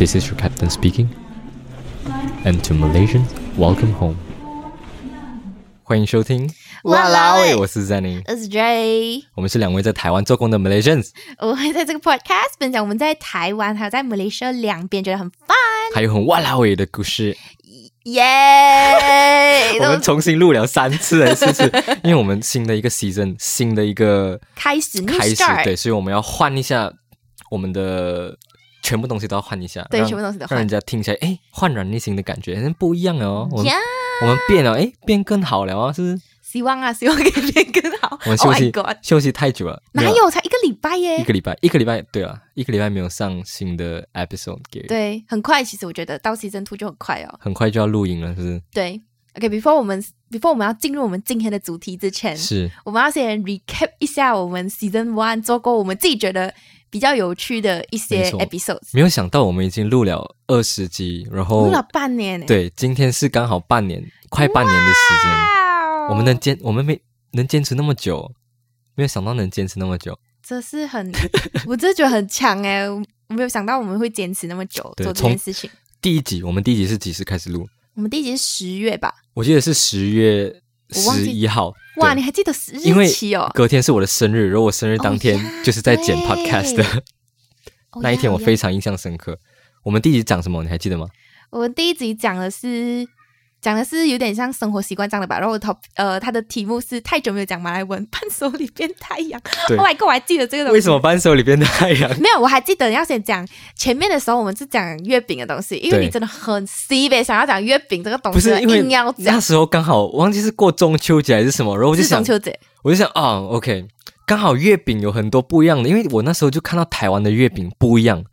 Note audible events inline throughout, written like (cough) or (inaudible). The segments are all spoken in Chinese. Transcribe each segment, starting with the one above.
This is your captain speaking. And to Malaysians, welcome home. 欢迎收听哇啦喂我是 Zenny，我是 J，我们是两位在台湾做工的 Malaysians，我会在这个 podcast 分享我们在台湾还有在马来西亚两边觉得很 fun，还有很哇啦喂的故事。耶！(laughs) 我们重新录了三次还是四次，因为我们新的一个 season，新的一个开始 new 开始，start，对，所以我们要换一下我们的全部东西都要换一下，对全部东西都换让人家听起来哎焕然一新的感觉，嗯不一样了哦。我们呀我们变了，哎，变更好了啊，是不是？希望啊，希望可以变更好。我们 Oh 休息休息太久了，哪没有才一个礼拜耶一耶？个礼拜？一个礼拜，对了，一个礼拜没有上新的 episode 给，对，很快，其实我觉得到 season two 就很快哦。很快就要录音了，是不是？对，OK，before、我们 before 我们要进入我们今天的主题之前，是，我们要先 recap 一下我们 season one 做过我们自己觉得比较有趣的一些 episodes，没有想到我们已经录了二十集，然后录了半年耶，对，今天是刚好半年，快半年的时间。哦我们能坚，我们没能坚持那么久，没有想到能坚持那么久。这是很，(laughs) 我真的觉得很强哎！我没有想到我们会坚持那么久做这件事情。第一集，我们第一集是几时开始录？我们第一集是十月吧？我记得是十月十一号。哇，你还记得日期哦？隔天是我的生日，然后我生日当天就是在剪 podcast (laughs) 那一天，我非常印象深刻。我们第一集讲什么？你还记得吗？我们第一集讲的是讲的是有点像生活习惯这样的吧。然后头呃，他的题目是太久没有讲马来文，伴手里变太阳。对 Oh my god，我还记得这个东西。为什么？扳手里变太阳？没有，我还记得要先讲前面的时候，我们是讲月饼的东西，因为你真的很 C 呗，想要讲月饼这个东西，不是因为硬要讲那。时候刚好我忘记是过中秋节还是什么，然后我就是想中，秋节，我就想啊，OK，刚好月饼有很多不一样的，因为我那时候就看到台湾的月饼不一样。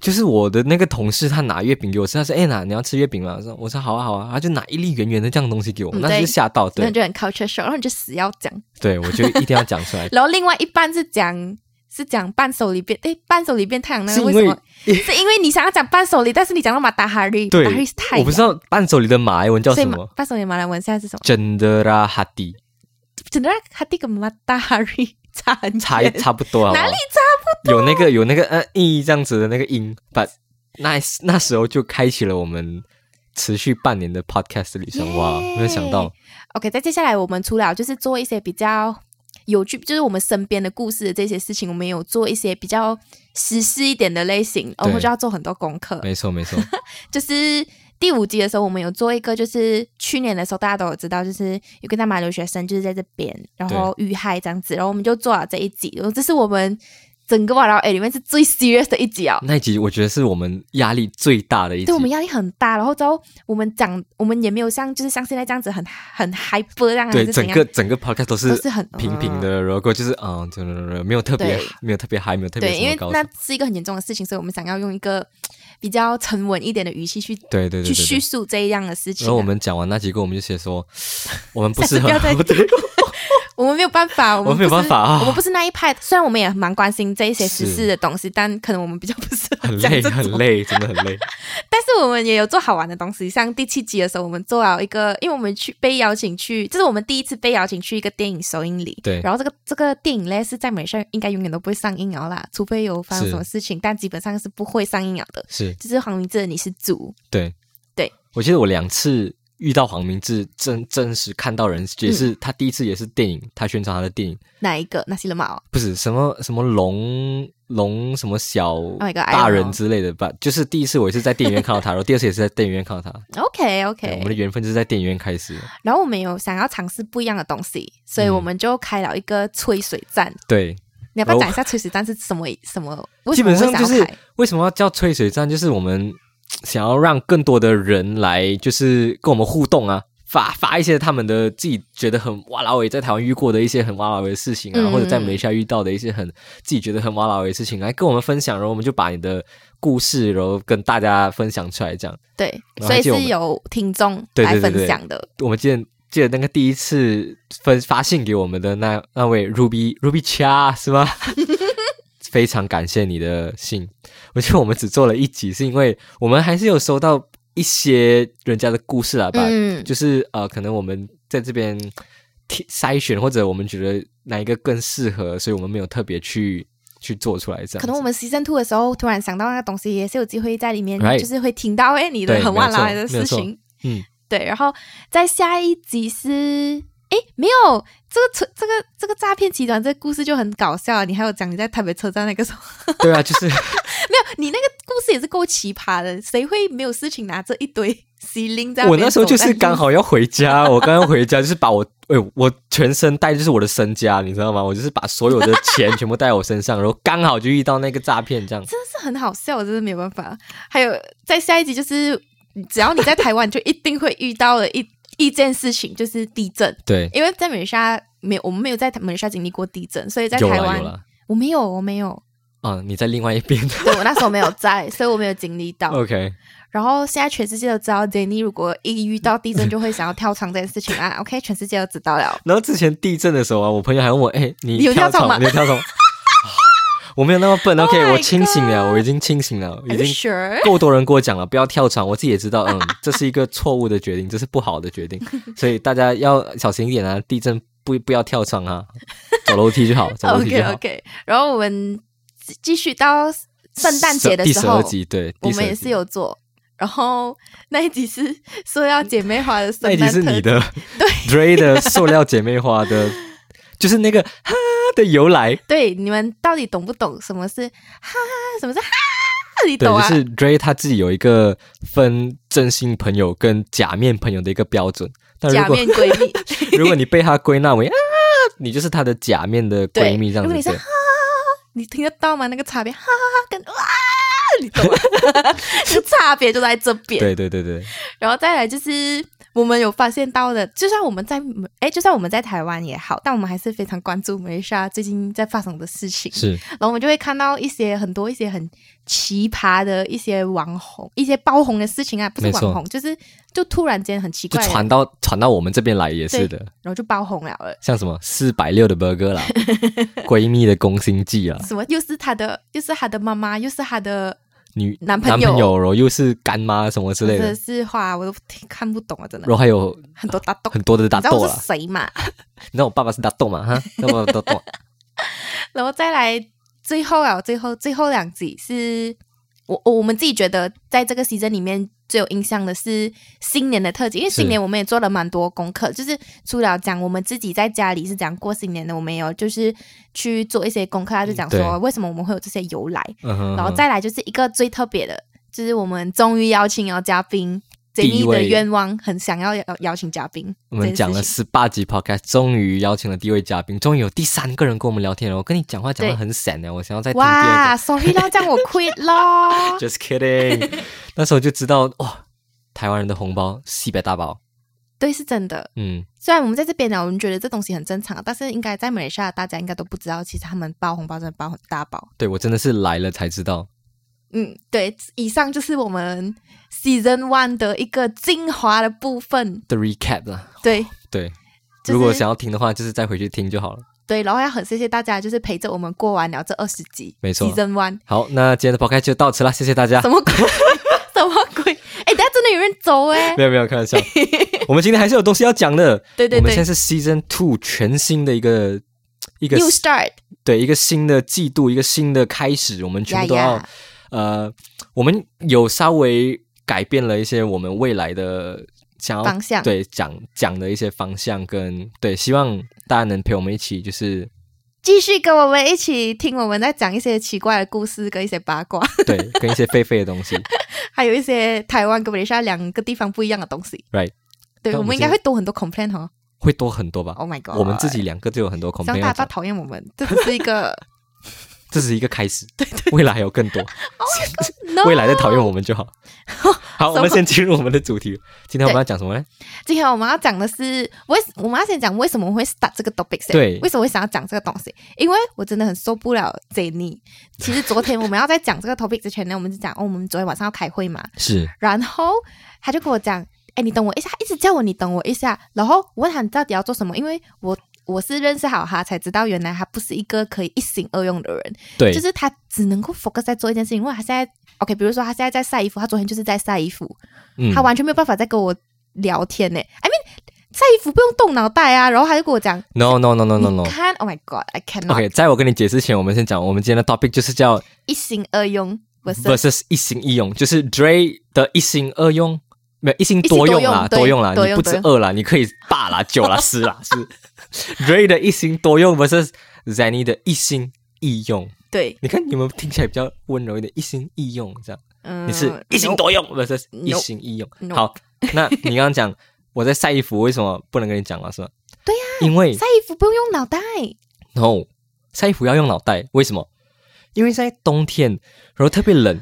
就是我的那个同事，他拿月饼给我吃，他说：“哎、哪你要吃月饼吗？”我说：“我说好啊好啊。”他就拿一粒圆圆的这样东西给我，嗯那时就对吓到，对然后就很 culture shock，然后你就死要讲。对，我就一定要讲出来。(laughs) 然后另外一半是讲是讲伴手礼变，哎，伴手礼变太阳那是因为个为什么？(laughs) 是因为你想要讲伴手礼，但是你讲到马达哈利，对是太阳，我不知道伴手礼的马来文叫什么，伴手礼马来文现在是什么？真的啦哈迪，真的哈迪跟马达哈利差差差不多好不好？哪里差不多？有那个有那个呃一这样子的那个音，but 那那时候就开启了我们持续半年的 podcast 旅程。哇，没有想到，OK，在接下来我们除了就是做一些比较有趣，就是我们身边的故事的这些事情，我们有做一些比较实事一点的类型，然后就要做很多功课。没错没错，(laughs) 就是第五集的时候，我们有做一个，就是去年的时候大家都有知道，就是有个大马留学生就是在这边，然后遇害这样子，然后我们就做了这一集，然后这是我们整个瓦劳 A 里面是最 serious 的一集哦。那一集我觉得是我们压力最大的一集。对，我们压力很大，然后之后我们讲，我们也没有像就是像现在这样子很很 hyper 这样，对整个整个 podcast 都是都是很平平的，然后就是嗯，就没有特别没有特别 high，，没有特别对，因为那是一个很严重的事情，所以我们想要用一个比较沉稳一点的语气去对对去叙。述这样的事情啊、然后我们讲完那几个，我们就写说，(laughs) 我们不适合 (laughs) (laughs) 我们没有办法，我 (laughs) 我们没有办法啊我们不是那一派。虽然我们也蛮关心这一些时事的东西，但可能我们比较不是很累很。累，真的很累。(laughs) 但是我们也有做好玩的东西，像第七集的时候，我们做了一个，因为我们去被邀请去，这是我们第一次被邀请去一个电影首映礼。对然后这个这个电影呢是在美上应该永远都不会上映了啦，除非有发生什么事情，但基本上是不会上映了的。是就是黄明志你是主，对对，我记得我两次遇到黄明志，真真实看到人，也是、他第一次也是电影，他宣传他的电影，哪一个？那些了嘛？不是什么什么龙龙什么小大人之类的吧，就是第一次我也是在电影院看到他，(laughs) 然后第二次也是在电影院看到他。OK OK，我们的缘分就是在电影院开始。然后我们有想要尝试不一样的东西，所以嗯我们就开了一个吹水站。对，你要不要哦讲一下吹水站是什么？什么？为基本上就是为什么要叫吹水站，就是我们想要让更多的人来，就是跟我们互动啊。发发一些他们的自己觉得很哇啦喂，在台湾遇过的一些很哇啦喂的事情啊，嗯或者在马来西亚遇到的一些很自己觉得很哇啦喂的事情，来跟我们分享，然后我们就把你的故事，然后跟大家分享出来，这样。对，所以是有听众来对对对对分享的。我们记得记得那个第一次分发信给我们的那那位 Ruby Ruby Cha 是吗？非常感谢你的信。我觉得我们只做了一集，是因为我们还是有收到一些人家的故事啊吧，嗯就是呃，可能我们在这边剔筛选，或者我们觉得哪一个更适合，所以我们没有特别去去做出来这样。可能我们 season two 的时候突然想到那个东西，也是有机会在里面就是会听到哎你的很晚来的事情。嗯，对，然后在下一集是。哎，没有这个车，这个这个诈骗集团，这个故事就很搞笑。你还有讲你在台北车站那个时候，(laughs) 对啊，就是 (laughs) 没有，你那个故事也是够奇葩的。谁会没有事情拿着一堆 C 零在我那时候就是刚好。要回家，我刚刚回家就是把我，哎、我全身带就是我的身家，你知道吗？我就是把所有的钱全部带我身上，然后刚好就遇到那个诈骗，这样。真的是很好笑，我真的没有办法。还有在下一集就是，只要你在台湾，就一定会遇到了一一件事情，就是地震。对，因为在马来西亚没有，我们没有在马来西亚经历过地震，所以在台湾。我没有，我没有，啊，你在另外一边。(laughs) 对我那时候没有在，所以我没有经历到。OK，然后现在全世界都知道 Jenny 如果一遇到地震就会想要跳窗这件事情啊。OK，全世界都知道了。(laughs) 然后之前地震的时候啊，我朋友还问我，哎、你你有跳窗吗你有跳床？我没有那么笨 Oh，OK，、我清醒了，我已经清醒了，已经？够多人跟我讲了，不要跳场，我自己也知道，嗯，(laughs) 这是一个错误的决定，这是不好的决定，(laughs) 所以大家要小心一点啊，地震不不要跳场啊，走楼梯就好，(laughs) 走楼梯 OK 就好。OK，然后我们继续到圣诞节的第时候，十二集，对，我们也是有做。然后那一集是塑料姐妹花的那一圣诞特集是你的对 Dray 的塑料姐妹花的，就是那个哈的由来，对，你们到底懂不懂什么是哈？什么是哈？你对，懂啊？就是 Dray 他自己有一个分真心朋友跟假面朋友的一个标准。但如假果面闺蜜，(laughs) 如果你被他归纳为啊，你就是他的假面的对闺蜜这样子。对如果你是哈，你听得到吗？那个差别哈跟哇，你懂吗？就 (laughs) 差别就在这边。对对对对，然后再来就是我们有发现到的，就算我们在哎，就算我们在台湾也好，但我们还是非常关注马来西亚最近在发生的事情。是。然后我们就会看到一些很多一些很奇葩的一些网红、一些爆红的事情啊，不是网红，就是就突然间很奇怪就，传到传到我们这边来也是的，然后就爆红了了。像什么四百六的 burger 啦，(laughs) 闺蜜的攻心计啊，什么又是他的，又是他的妈妈，又是他的，女男朋友然后又是干妈什么之类真的的，是话我都听看不懂啊，真的然后还有很多打斗。很多的打斗了是。谁嘛？你知道我爸爸是打斗嘛？哈，那么打斗。(laughs) 然后再来最后啊，最后最后两集是我我们自己觉得在这个 season 里面最有印象的是新年的特辑，因为新年我们也做了蛮多功课，就是除了讲我们自己在家里是怎样过新年的，我们也有就是去做一些功课，他就讲说为什么我们会有这些由来，嗯，然后再来就是一个最特别的，就是我们终于邀请了嘉宾。第一的愿望很想要邀邀请嘉宾，我们讲了十八集 podcast，终于邀请了第一位嘉宾，终于有第三个人跟我们聊天了。我跟你讲话讲的很散呢，我想要再听第二哇个。，sorry 啦，这样我 quit 咯。(laughs) Just kidding，那时候就知道哇，台湾人的红包西北大包。对，是真的。嗯，虽然我们在这边呢，我们觉得这东西很正常，但是应该在马来西亚，大家应该都不知道，其实他们包红包真的包很大包。对我真的是来了才知道。嗯，对，以上就是我们 season one 的一个精华的部分。The recap 啦，对 (laughs) 对，就是如果想要听的话，就是再回去听就好了。对，然后要很谢谢大家，就是陪着我们过完了这二十集，没错 season one 好，那今天的 podcast 就到此了，谢谢大家什。么鬼？(laughs) 什么鬼？哎，大家真的有人走哎、(laughs) 没有没有，开玩笑。我们今天还是有东西要讲的。对对对我们现在是 season two 全新的一个一个，new start，对一个新的季度，一个新的开始，我们全部都要呃，我们有稍微改变了一些我们未来的想要方向对讲讲的一些方向跟对，希望大家能陪我们一起，就是继续跟我们一起听我们在讲一些奇怪的故事跟一些八卦，(laughs) 对跟一些狒狒的东西 (laughs) 还有一些台湾跟马来西亚两个地方不一样的东西。，right，对，我们应该会多很多 complain 哦。会多很多吧。Oh my god！我们自己两个就有很多希望 complain 大家讨厌我们，这只是一个这是一个开始，(laughs) 对对，未来还有更多 (laughs) 未来再讨厌我们就好。(laughs) 好，我们先进入我们的主题。今天我们要讲什么呢？今天我们要讲的是为我们要先讲为什么我会 start 这个 topic 先对为什么会想要讲这个东西？因为我真的很受不了 Jenny。其实昨天我们要在讲这个 topic 之前呢，我们就讲哦，我们昨天晚上要开会嘛，是然后他就跟我讲，哎，你等我一下，他一直叫我你等我一下。然后我问他你到底要做什么，因为我我是认识好他才知道，原来他不是一个可以一心二用的人，对，就是他只能够 focus 在做一件事情。因为他现在 OK，比如说他现在在晒衣服，他昨天就是在晒衣服，嗯。他完全没有办法再跟我聊天呢。I mean，晒衣服不用动脑袋啊，然后他就跟我讲，No No No No No No，看，Oh my God，I cannot OK，在我跟你解释前，我们先讲我们今天的 topic 就是叫一心二用，versus versus 一心一用，就是 Dre 的一心二用，没有一心多用啦，多用对多用啦，你不止二啦，你可以八啦、九啦、(laughs) 十啦，是 Dre 的一心多用 versus Zanny 的一心一用。对，你看你们听起来比较温柔一点，一心一用这样，嗯，你是一心多用 versus 一心一用。好，那你刚刚讲我在晒衣服，为什么不能跟你讲了是吧？对呀、因为晒衣服不用用脑袋，No，晒衣服要用脑袋，为什么？因为在冬天，然后特别冷，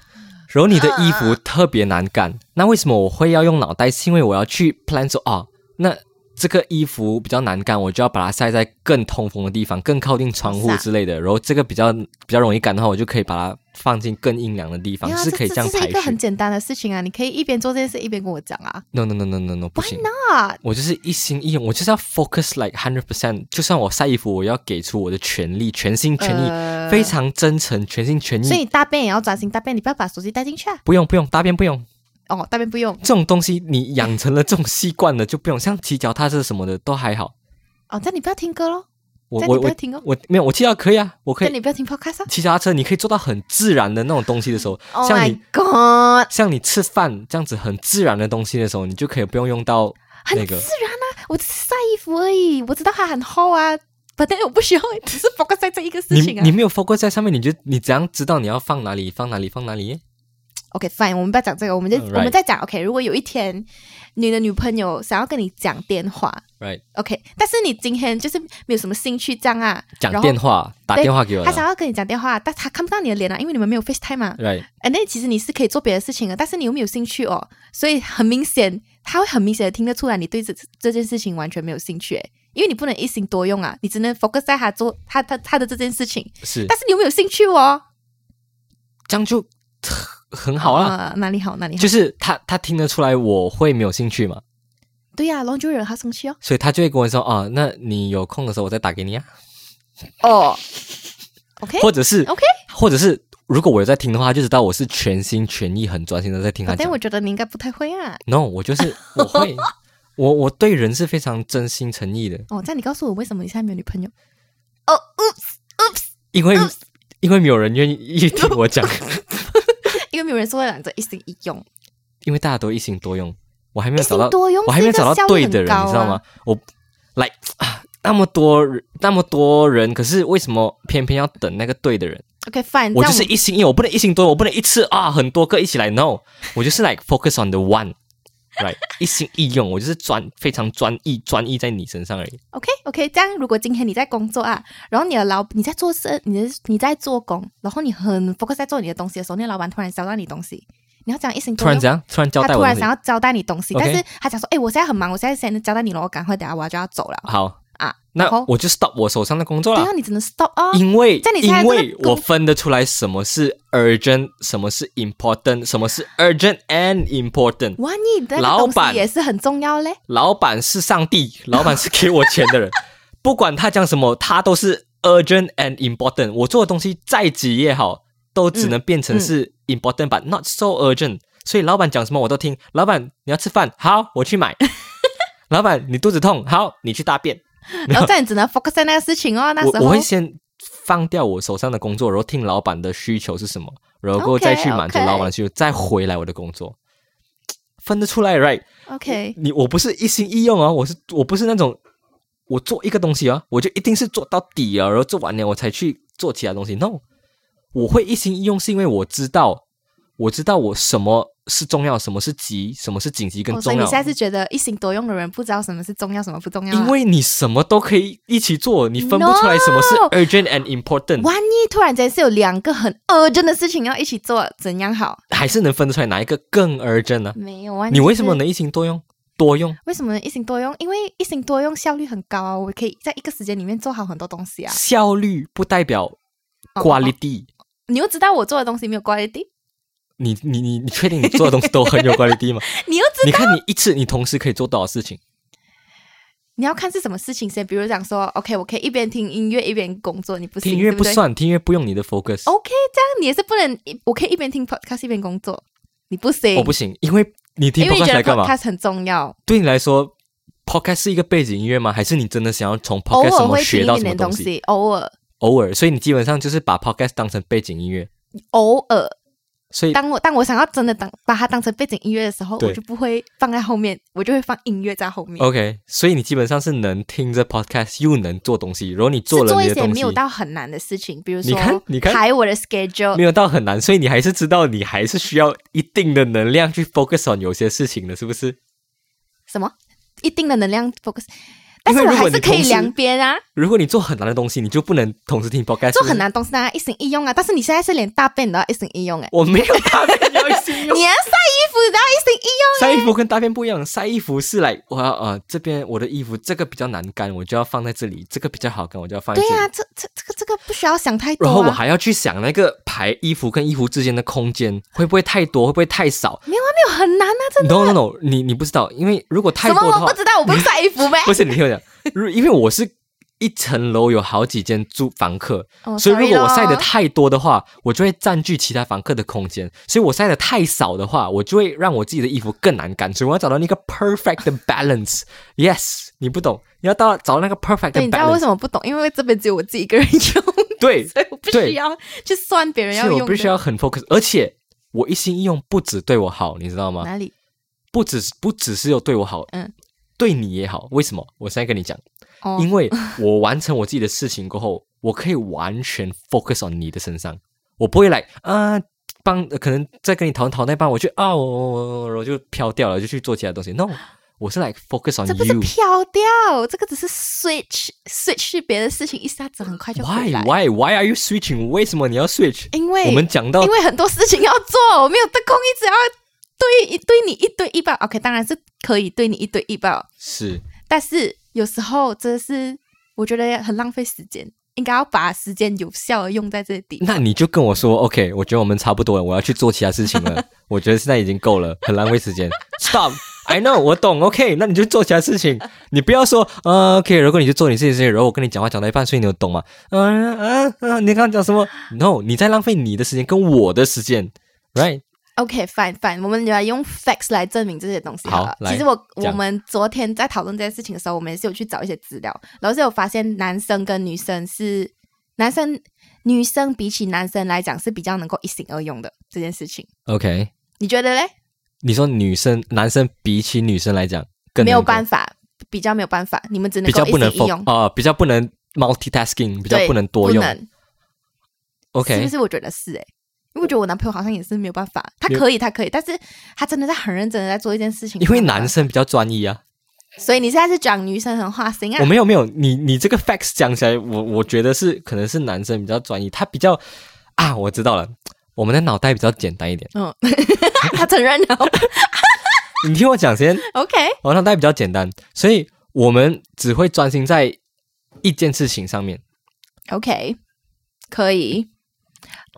然后你的衣服特别难干。那为什么我会要用脑袋？是因为我要去 plan 说啊，那这个衣服比较难干，我就要把它晒在更通风的地方，更靠近窗户之类的。然后这个比较比较容易干的话，我就可以把它放进更阴凉的地方，是可以这这样排这是一个很。简单的事情啊，你可以一边做这件事一边跟我讲啊。No no no no no no，不行。啊，我就是一心一用，我就是要 focus like hundred percent。就算我晒衣服，我要给出我的全力，全心全意，呃非常真诚，全心全意。所以你大便也要专心大便，你不要把手机带进去啊。不用不用，大便不用，哦，大便不用。这种东西你养成了这种习惯了就不用。像骑脚踏车什么的都还好。哦，但你不要听歌咯，我我不要听哦，我没有，我骑脚可以啊，我可以这样你不要听 podcast 啊。骑脚踏车，你可以做到很自然的那种东西的时候，(laughs) Oh 像你 god，像你吃饭这样子很自然的东西的时候，你就可以不用用到很那个自然啊！我只是晒衣服而已，我知道它很厚啊，反正我不需要，只是 focus 在这一个事情啊你。没有 focus 在上面，你就你怎样知道你要放哪里放哪里放哪里 OK，fine，、我们不要讲这个，我们就、我们再讲 OK。如果有一天你的女朋友想要跟你讲电话？Right，，OK，但是你今天就是没有什么兴趣这样啊，讲电话打电话给我了。他想要跟你讲电话，但他看不到你的脸啊，因为你们没有 FaceTime 嘛。Right，哎，那其实你是可以做别的事情的，但是你又没有兴趣哦，所以很明显，他会很明显的听得出来你对这这件事情完全没有兴趣，诶因为你不能一心多用啊，你只能 focus 在他做他他他的这件事情，是但是你有没有兴趣哦。这样就很好啊。啊，哪里好哪里好，就是他他听得出来我会没有兴趣嘛，对呀、然后就惹他生气哦。所以他就会跟我说哦，那你有空的时候我再打给你啊，哦，OK 或者是 OK，或者是如果我有在听的话，就知道我是全心全意、很专心的在听他讲但我。觉得你应该不太会啊。No，我就是我会，(laughs) 我我对人是非常真心诚意的，哦，这样你告诉我为什么你现在没有女朋友？哦，oops，oops，因为因为没有人愿意听我讲，(laughs) 没有人说要两者一心一用，因为大家都一心多用，我还没有找到多用，我还没有找到对的人，你知道吗？？我来啊，那么多人那么多人，可是为什么偏偏要等那个对的人？OK，fine，我就是一心一意，我不能一心多用，我不能一次啊很多个一起来，no，我就是 like focus on the one，right，(laughs) 一心一用，我就是专非常专一专一在你身上而已。OK OK，这样如果今天你在工作啊，然后你的老你在做事，你的你在做工，然后你很 focus 在做你的东西的时候，你的老板突然交代你东西，你要讲一心突然这样？突然交他突然代我东西想要交代你东西但是他讲说，哎，我现在很忙，我现在先交代你了，我赶快等下我就要走了好，啊。那我就 stop 我手上的工作了对啊，。你只能 stop 啊。因为在你因为我分得出来什么是 urgent，什么是 important，什么是 urgent and important。万一的老板也是很重要嘞。老板是上帝，老板是给我钱的人，(laughs) 不管他讲什么，他都是 urgent and important。我做的东西再急也好，都只能变成是 important、but not so urgent。所以老板讲什么我都听。老板你要吃饭，好，我去买。(laughs) 老板你肚子痛，好，你去大便。(laughs) 然后这样你只能 focus 在那个事情哦。那时我候我会先放掉我手上的工作，然后听老板的需求是什么，然后再去满足老板的需求，再回来我的工作。分得出来，right？OK，你我不是一心一用啊，我是我不是那种我做一个东西啊，我就一定是做到底啊，然后做完了我才去做其他东西。No，我会一心一用是因为我知道，我知道我什么是重要，什么是急，什么是紧急跟哦，所重要。以你现在是觉得一心多用的人不知道什么是重要，什么不重要啊？因为你什么都可以一起做，你分不出来什么是 urgent and important。万一突然间是有两个很 urgent 的事情要一起做，怎样好？还是能分得出来哪一个更 urgent 呢、没有啊，你为什么？能一心多用？多用为什么能一心多用？因为一心多用效率很高啊，我可以在一个时间里面做好很多东西啊。效率不代表哦 quality。你又知道我做的东西没有 quality，你你你你确定你做的东西都很有 quality 吗？(laughs) 你又知道你看你一次你同时可以做多少事情？你要看是什么事情先。比如讲说，OK，我可以一边听音乐一边工作，你不行，听音乐不算，听音乐不用你的 focus。OK，这样你也是不能，我可以一边听 podcast 一边工作，你不行，我不行，因为你听因为你 podcast 来干嘛？podcast 很重要。对你来说 podcast 是一个背景音乐吗？还是你真的想要从偶 podcast 什尔会听么学到什么？东西，偶尔偶尔，所以你基本上就是把 podcast 当成背景音乐，偶尔。所以当我当我想要真的当把它当成背景音乐的时候，我就不会放在后面，我就会放音乐在后面。OK，所以你基本上是能听着 podcast 又能做东西，如果你做了做一了你的东西些没有到很难的事情，比如说你看你看排我的 schedule，没有到很难，所以你还是知道你还是需要一定的能量去 focus on 有些事情的，是不是？什么一定的能量 focus，但是我还是可以量边啊，如果你做很难的东西，你就不能同时听 podcast。做很难的东西大家一心一用啊。但是你现在是连大便都要一心一用哎、我没有大便要一心用 (laughs) 晒衣服跟大便不一样，晒衣服是来我要呃这边我的衣服这个比较难干，我就要放在这里；这个比较好干，我就要放在这里。对呀、这这这个这个不需要想太多、啊。然后我还要去想那个排衣服跟衣服之间的空间会不会太多，会不会太少没有啊，没有很难啊，真的。？No No No，你你不知道，因为如果太什多的话，么我不知道，我不是 (laughs) 晒衣服呗。不是你听我讲，如因为我是一层楼有好几间租房客，哦所以如果我晒的太多的话，我就会占据其他房客的空间；所以我晒的太少的话，我就会让我自己的衣服更难干。所以我要找到那个 perfect 的 balance。Yes，你不懂，你要到找到那个 perfect balance。你知道为什么不懂？因为这边只有我自己一个人用，对，(laughs) 所以我不对需要去算别人要用的。所以我必须要很 focus，而且我一心一用，不只对我好，你知道吗？哪里？不只是不只是有对我好，嗯，对你也好。为什么？我现在跟你讲。哦，因为我完成我自己的事情过后，我可以完全 focus on 你的身上，我不会来啊帮，可能在跟你讨论讨论那半，我就啊我我我就飘掉了，就去做其他东西。No，我是 like focus on 这不是。飘掉，这个只是 switch switch 别的事情，一下子很快就 Why。why why are you switching？为什么你要 switch？因为我们讲到因为很多事情要做，我没有得空一直要对对你一对一报。OK，当然是可以对你一对一报，是但是有时候真的是我觉得很浪费时间，应该要把时间有效的用在这里。那你就跟我说，OK，我觉得我们差不多了，我要去做其他事情了。我觉得现在已经够了，很浪费时间。Stop，I (laughs) know，我懂。OK，那你就做其他事情，你不要说，呃，OK，如果你就做你自己的事情，然后我跟你讲话讲到一半，所以你有懂吗？嗯嗯嗯，你刚刚讲什么？No，你在浪费你的时间跟我的时间，Right？OK，fine fine，我们来用 facts 来证明这些东西好其实我讲。我们昨天在讨论这件事情的时候，我们也是有去找一些资料，然后是有发现男生跟女生是男生女生比起男生来讲是比较能够一心二用的这件事情，OK，你觉得嘞？你说女生男生比起女生来讲更没有办法，比较没有办法，你们只能够一比较不能心一用。啊、比较不能 multitasking，比较不能多用。OK，是不是？我觉得是诶、欸因为我觉得我男朋友好像也是没有办法，他可以，他可以，但是他真的在很认真的在做一件事情。因为男，生比较专一啊。所以你现在是讲女生很花心啊？我没有没有，你你这个 facts 讲起来，我我觉得是可能是男生比较专一，他比较啊，我知道了，我们的脑袋比较简单一点。嗯，(laughs) 他承认了。(laughs) 你听我讲先，OK，我脑袋比较简单，所以我们只会专心在一件事情上面，OK，可以。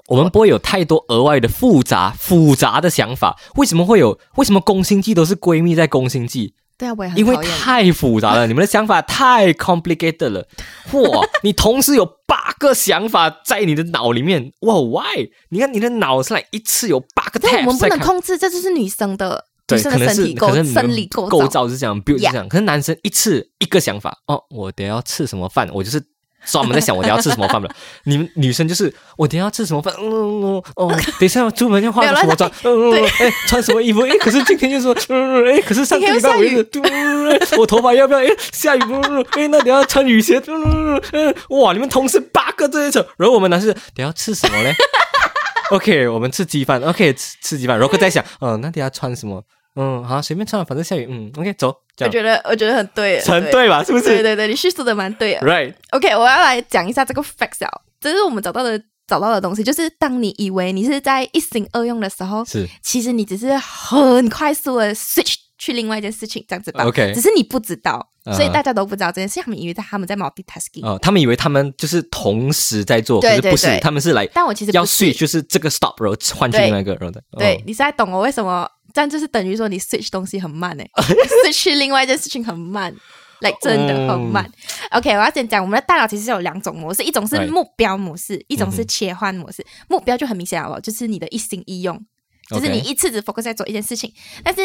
我们不会有太多额外的复杂复杂的想法。为什么会有？为什么宫心计都是闺蜜在宫心计？对啊，我也很因为。太复杂了，你们的想法太 complicated 了。哇，(laughs) 你同时有八个想法在你的脑里面，哇，why？你看你的脑是来一次有八个但 tab 我们不。能控制，这就是女生的对，女生可能是的身体构可能生理构构造。造是这样，build 是这样。可是男生一次一个想法，哦，我等下要吃什么饭，我就是专门在想我等下要吃什么饭了。(laughs) 你们女生就是我等下要吃什么饭，嗯嗯哦，(laughs) 等一下要出门要化什么妆，嗯嗯，哎，穿什么衣服？哎，可是今天就说，嗯嗯，哎，可是上个礼拜我一直，嗯嗯我头发要不要？哎，下雨，嗯嗯，哎，那等一下穿雨鞋，嗯嗯嗯，哇，你们同事八个这一层，然后我们男生等下要吃什么嘞？(laughs) OK，我们吃鸡饭。OK，吃吃鸡饭。然后在想，嗯、那等一下穿什么？嗯，好，随便穿，反正下雨。嗯，OK，走，我觉得，我觉得很对，很对吧？是不是对对对，你叙述的蛮对的。？Right，OK，我要来讲一下这个 facts 啊，这是我们找到的找到的东西，就是当你以为你是在一心二用的时候，是其实你只是很快速的 switch 去另外一件事情，这样子吧。OK 只是你不知道，嗯所以大家都不知道这件事，他们以为在他们在 multitasking，、哦、他们以为他们就是同时在做，可是不是，他们是来但我其实要 switch，就是这个 stop，然后换去对另外一个，然后再对哦你是在懂我为什么？这样就是等于说你 switch 东西很慢诶、(laughs) switch 去另外一件事情很慢。like 真的很慢。OK，我要先讲，我们的大脑其实是有两种模式，一种是目标模式，一种是切换模式。目标就很明显了咯，就是你的一心一用，就是你一次只 focus 在做一件事情。但是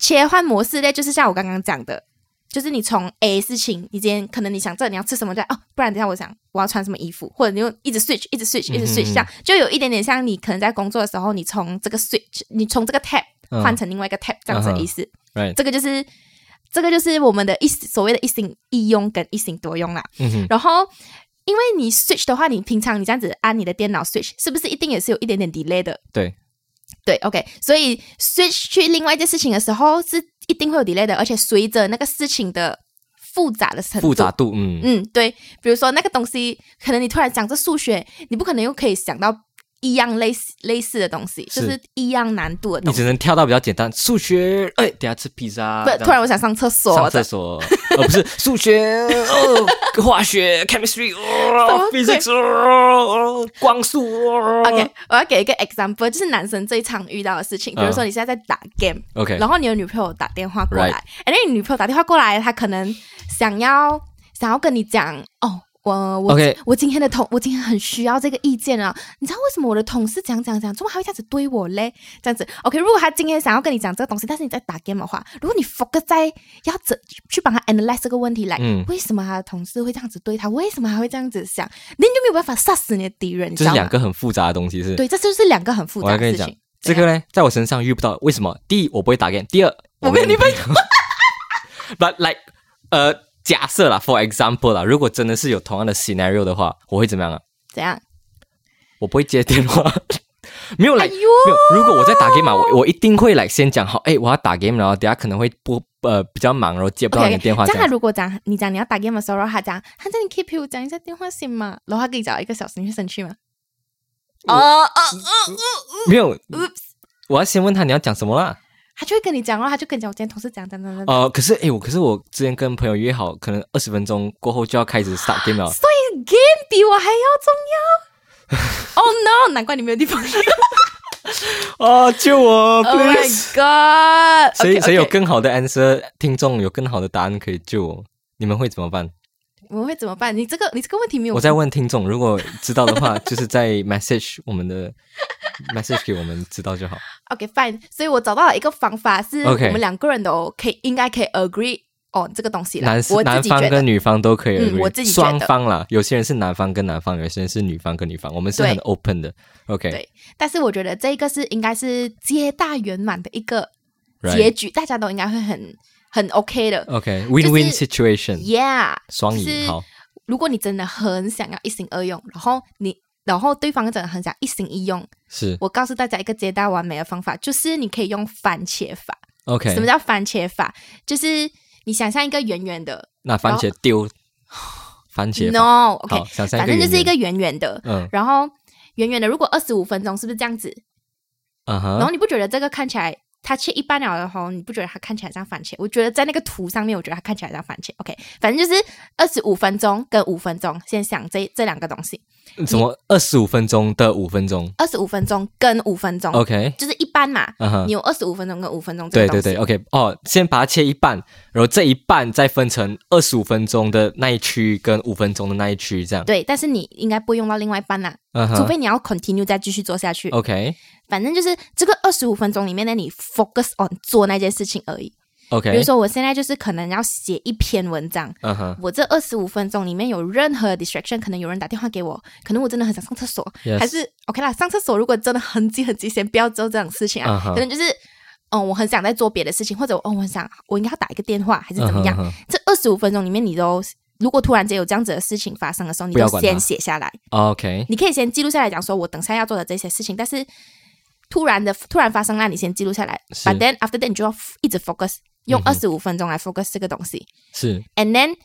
切换模式呢，就是像我刚刚讲的，就是你从 A 事情，你今天可能你想这你要吃什么，对哦，不然等下我想我要穿什么衣服，或者你就一直 switch，一直 switch，一直 switch，、这样就有一点点像你可能在工作的时候，你从这个 switch，你从这个 tab 嗯。换成另外一个 tab 这样子的意思。right，这个就是这个就是我们的一所谓的一心一用跟一心多用啦。嗯哼，然后因为你 switch 的话，你平常你这样子按你的电脑 switch，是不是一定也是有一点点 delay 的？对，对，OK，所以 switch 去另外一件事情的时候是一定会有 delay 的，而且随着那个事情的复杂的程度，复杂度，嗯，嗯，对，比如说那个东西，可能你突然讲这数学，你不可能又可以想到一样类似类似的东西，就是是一样难度的东西。你只能跳到比较简单，数学，哎，等下吃披萨，不突然我想上厕所上厕所，哦不是 (laughs) 数学，哦，化学，chemistry，哦，physics，哦，光速哦。OK，我要给一个 example，就是男生最常遇到的事情，比如说你现在在打 game，、，OK，然后你的女朋友打电话过来哎，那你女朋友打电话过来，她可能想要想要跟你讲哦。我我 OK 我今天的同我今天很需要这个意见啊！你知道为什么我的同事讲讲讲，怎么还会这样子对我嘞？这样子 OK，如果他今天想要跟你讲这个东西，但是你在打 game 的话，如果你 focus 在要怎去帮他 analyze 这个问题来，嗯为什么他的同事会这样子对他？为什么还会这样子想？你就没有办法杀死你的敌人，你知道吗？这是两个很复杂的东西，是。对，这就是两个很复我跟你讲杂的事情。，这个呢，在我身上遇不到，为什么？第一，我不会打 game；第二，我没有女朋友。(laughs) But like，呃，假设啦，for example 啦，如果真的是有同样的 scenario 的话，我会怎么样啊？怎样？我不会接电话。(laughs) 没有来、哎没有。如果我在打 game 嘛，我我一定会来先讲好，哎，我要打 game，然后等下可能会播呃比较忙，然后接不到你的电话这样。如果讲你讲你要打 game 的时候，然后他讲，他叫你可以陪我讲一下电话行吗？然后他跟你讲一个小时，你会生气吗？哦哦哦，没有，我要先问他你要讲什么啦。他就会跟你讲，然后他就跟你讲，我今天同事讲讲讲讲。呃，可是哎，我可是我之前跟朋友约好，可能二十分钟过后就要开始 start game 了。所以 game 比我还要重要。oh (laughs) no！难怪你没有地方去。(laughs) 哦，救我 Oh my god！谁谁有更好的 answer？听众有更好的答案可以救我，你们会怎么办？我会怎么办？你这个你这个问题没有。我在问听众，如果知道的话，就是在 message 我们的 message 给我们知道就好。OK fine，所以我找到了一个方法，是我们两个人都可以应该可以 agree on 这个东西啦。男我男方跟女方都可以嗯我自己双方啦，有些人是男方跟男方，有些人是女方跟女方，我们是很 open 的。OK，对但是我觉得这个是应该是皆大圆满的一个结局，大家都应该会很很 OK 的。OK，win-win situation，Yeah，双赢。好，如果你真的很想要一心二用，然后你然后对方真的很想一心一用，是我告诉大家一个皆大完美的方法，就是你可以用番茄法。OK。什么叫番茄法？就是你想象一个圆圆的那番茄丢 (sighs) 番茄想象反正就是一个圆圆圆的，嗯然后圆圆的，如果二十五分钟是不是这样子？嗯然后，你不觉得这个看起来它切一半了然后你不觉得它看起来像番茄？我觉得在那个图上面，我觉得它看起来像番茄。OK，反正就是二十五分钟跟五分钟，先想这这两个东西。什么二十五分钟的五分钟二十五分钟跟五分钟？OK，就是一般嘛。你，有二十五分钟跟五分钟这对个东西。对对，OK，哦，先把它切一半，然后这一半再分成二十五分钟的那一区跟五分钟的那一区，这样。对但是你应该不会用到另外一半啦，嗯哼除非你要 continue 再继续做下去。，OK 反正就是这个二十五分钟里面呢，你 focus on 做那件事情而已。OK，比如，说，我现在就是可能要写一篇文章，我这二十五分钟里面有任何 distraction，可能有人打电话给我，可能我真的很想上厕所还是 OK 啦，上厕所如果真的很急很急，先不要做这种事情啊可能就是。嗯，我很想在做别的事情，或者哦，我很想我应该要打一个电话，还是怎么样？嗯哼嗯哼。这二十五分钟里面，你都如果突然间有这样子的事情发生的时候，你就先写下来，OK，你可以先记录下来，讲说我等下要做的这些事情，但是突然的突然发生那，你先记录下来，but then after that 你就要一直 focus，用二十五分钟来 focus 这个东西。是。And then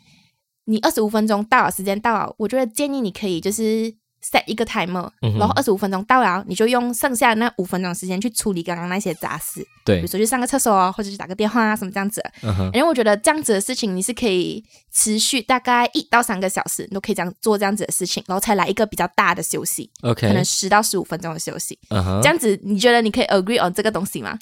你二十五分钟到了，时间到了，我觉得建议你可以就是 set 一个 timer，、嗯然后二十五分钟到了，你就用剩下的那五分钟的时间去处理刚刚那些杂事，对比如，说去上个厕所啊，或者去打个电话啊，什么这样子。嗯哼，因为我觉得这样子的事情，你是可以持续大概一到三个小时，你都可以这样做这样子的事情，然后才来一个比较大的休息，可 OK，可能十到十五分钟的休息。嗯哼这，样子，你觉得你可以 agree on 这个东西吗？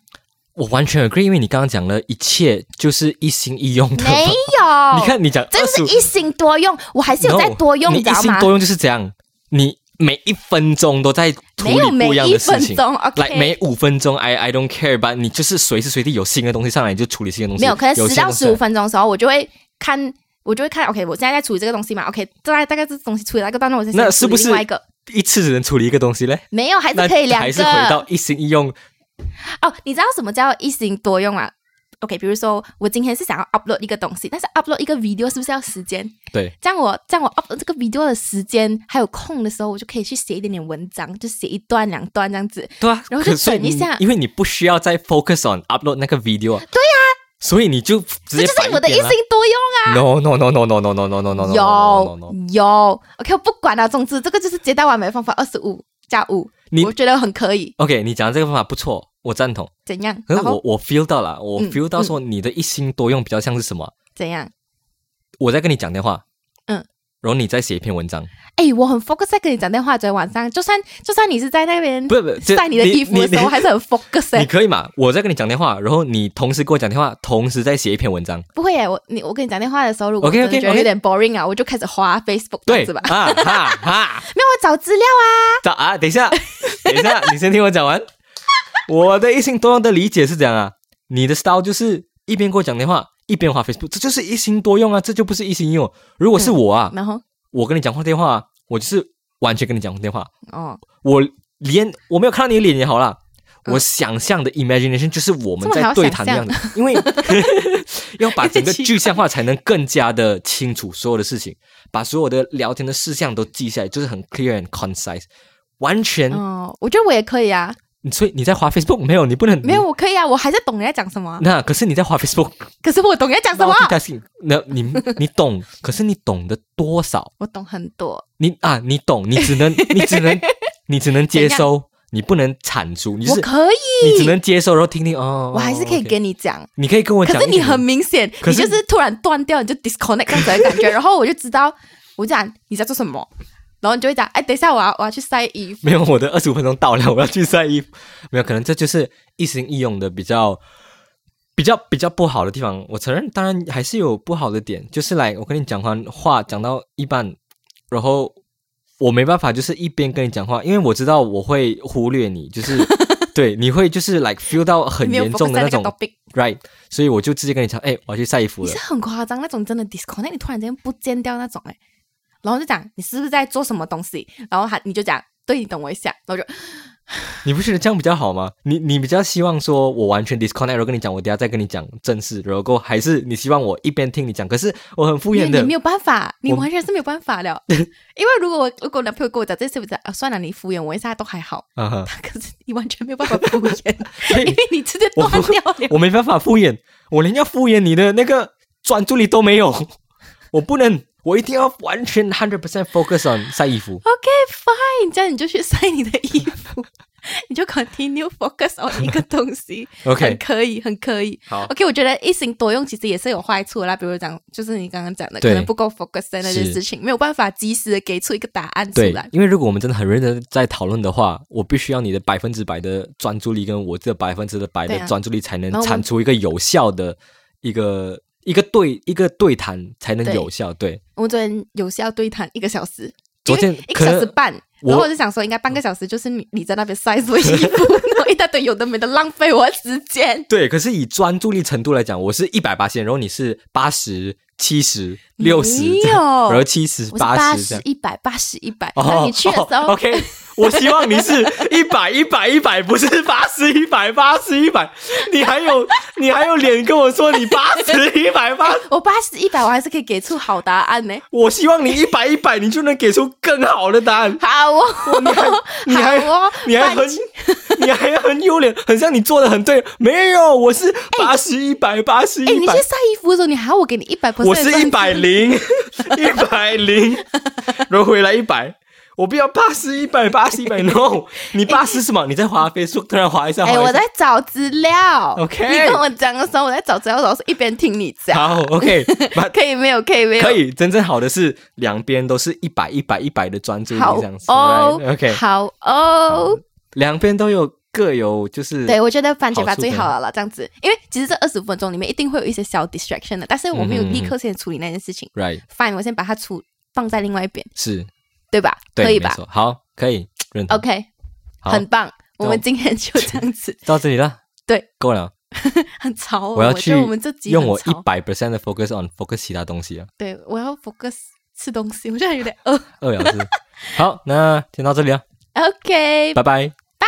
我完全 agree，因为你刚刚讲了一切就是一心一用的。没有，(laughs) 你看你讲这是一心多用，我还是有在多用，你一心知道吗？多用就是这样，你每一分钟都在处理不一样的事情。分钟，OK，来每五分钟，I I don't care，吧，你就是随时随地有新的东西上来，你就处理新的东西。没有，可能十到十五分钟的时候，我就会看，我就会看，OK，我现在在处理这个东西嘛，OK，大概大概这东西处理到一个段落，我再先处理那是不是另外一个？一次只能处理一个东西嘞？(laughs) 没有，还是可以两还是回到。一心一用。哦，你知道什么叫一心多用啊？OK，比如说我今天是想要 upload 一个东西，但是 upload 一个 video 是不是要时间？对，这样我这样我 upload 这个 video 的时间还有空的时候，我就可以去写一点点文章，就写一段两段这样子。对啊，然后就可所以等一下因为你不需要再 focus on upload 那个 video 啊。对呀、所以你就直接这就是我的一心多用啊！No no no no no no no no no no no 有 no no。有，OK，我不管了。总之，这个就是接待完美的方法，二十五加五，你我觉得很可以。OK，你讲的这个方法不错，我赞同。怎样？可是我我 feel 到了，我嗯 feel 到说你的一心多用比较像是什么？怎样？我在跟你讲电话，嗯，然后你再写一篇文章，哎，我很 focus 在跟你讲电话。昨天晚上，就算就算你是在那边不是不晒你的衣服的时候，你还是很 focus 你哎。可以嘛？我在跟你讲电话，然后你同时跟我讲电话，同时在写一篇文章，不会耶，我你我跟你讲电话的时候，如果 OK，OK，真的觉得 OK 有点 boring 啊，我就开始滑 Facebook 这对样子吧。啊哈哈，(laughs) 没有，我找资料啊。找啊，等一下，(laughs) 等一下，你先听我讲完。我的一心多用的理解是这样啊，你的 style 就是一边跟我讲电话，一边滑 Facebook，这就是一心多用啊，这就不是一心一用。如果是我啊，然后我跟你讲话电话，我就是完全跟你讲电话，哦，我连我没有看到你的脸也好啦，嗯我想象的 imagination 就是我们在对谈的样子，因为 (laughs) (laughs) 要把整个具象化，才能更加的清楚所有的事情，把所有的聊天的事项都记下来，就是很 clear and concise，完全。哦，我觉得我也可以啊。所以你在滑 Facebook 没有？你不能没有，。我可以啊，我还是懂你在讲什么啊。那可是你在滑 Facebook，可是我懂你在讲什么。那你 (laughs) 你懂，可是你懂得多少？我懂很多。你啊，你懂，你只能 (laughs) 你只能你只能接收，你不能产出，你就是我可以，你只能接收，然后听听哦。我还是可以跟你讲。你可以跟我讲，可是你很明显，你就是突然断掉，你就 disconnect 这样子的感觉，然后我就知道，我讲你在做什么，然后你就会讲，哎，等一下我要我要去晒衣服。没有，我的二十五分钟到了，我要去晒衣服。没有，可能这就是一心一用的比较比较比较不好的地方。我承认，当然还是有不好的点，就是来我跟你讲完话讲到一半，然后我没办法，就是一边跟你讲话，因为我知道我会忽略你，就是 (laughs) 对你会就是 like feel 到很严重的那种 right，所以我就直接跟你讲，哎，我要去晒衣服了你是。很夸张那种真的 disconnect，你突然间不见掉那种哎，然后就讲你是不是在做什么东西，然后他你就讲对你等我一下，然后就你不觉得这样比较好吗？你你比较希望说我完全 disconnect，然后跟你讲，我等下再跟你讲正事，然后还是你希望我一边听你讲？可是我很敷衍的你没，有办法，你完全是没有办法了。因为如果我如果我男朋友跟我讲这些，我讲啊算了，你敷衍我一下都还好，(laughs) 啊哈，可是你完全没有办法敷衍，(laughs) 因为你直接我断掉了。我没办法敷衍，我连要敷衍你的那个专注力都没有，我不能，我一定要完全 hundred percent focus on 晒衣服。OK fine，这样你就去晒你的衣服，(laughs) 你就 continue focus on 一个东西。(laughs) OK 很可以，很可以。好。OK，我觉得一心多用其实也是有坏处啦，比如讲，就是你刚刚讲的，可能不够 focus 在那件事情，没有办法及时的给出一个答案出来，。因为如果我们真的很认真在讨论的话，我必须要你的百分之百的专注力，跟我这百分之百对啊。的专注力，才能产出一个有效的一个一个对一个对谈，才能有效。对，我们昨天有效对谈一个小时，昨天一个小时半，然后我就想说，应该半个小时就是你你在那边晒所有衣服，然后一大堆有的没的浪费我时间。对，可是以专注力程度来讲，我是一百八线，然后你是八十七十六十然后七十八十这样。一百八十一百，那你去的时候，哦、，OK，我希望你是一百一百一百，不是八十一百八十一百。你还有 (laughs) 你还有脸跟我说你八十一百八？(laughs) 我八十一百，我还是可以给出好答案呢。我希望你一百一百，你就能给出更好的答案。好哦，你还你还你还很 (laughs) 你还很有脸，很像你做的很对。没有，我是八十一百八十哎，一百你去。晒衣服的时候，你还要我给你一百 percent，我是一百零，(laughs) 一百零，然后回来一百，我不要八十一百八十一百，no，你八十什么？你在滑 Facebook 突然滑一下，哎，我在找资料。OK 你跟我讲的时候，我在找资料的时候是一边听你讲。好，OK，(laughs) 可以没有？可以没有？可。以，真正好的是两边都是一百一百一百的专注力这样子哦 right？，OK，好哦。两边都有各有就是对，我觉得番茄法最好了啦，这样子，因为其实这二十五分钟里面一定会有一些小 distraction 的，但是我没有立刻先处理那件事情。right Fine，我先把它处放在另外一边，是对吧？对，可以吧？好，可以认同。OK，好很棒。我们今天就这样子，(laughs) 到这里了，对，够了。(laughs) 很潮哦。我要去觉得我们这集用我一百 percent 的 focus on focus 其他东西啊。对，我要 focus 吃东西，我现在有点饿。饿了是。好，那先到这里了，OK，拜拜。拜。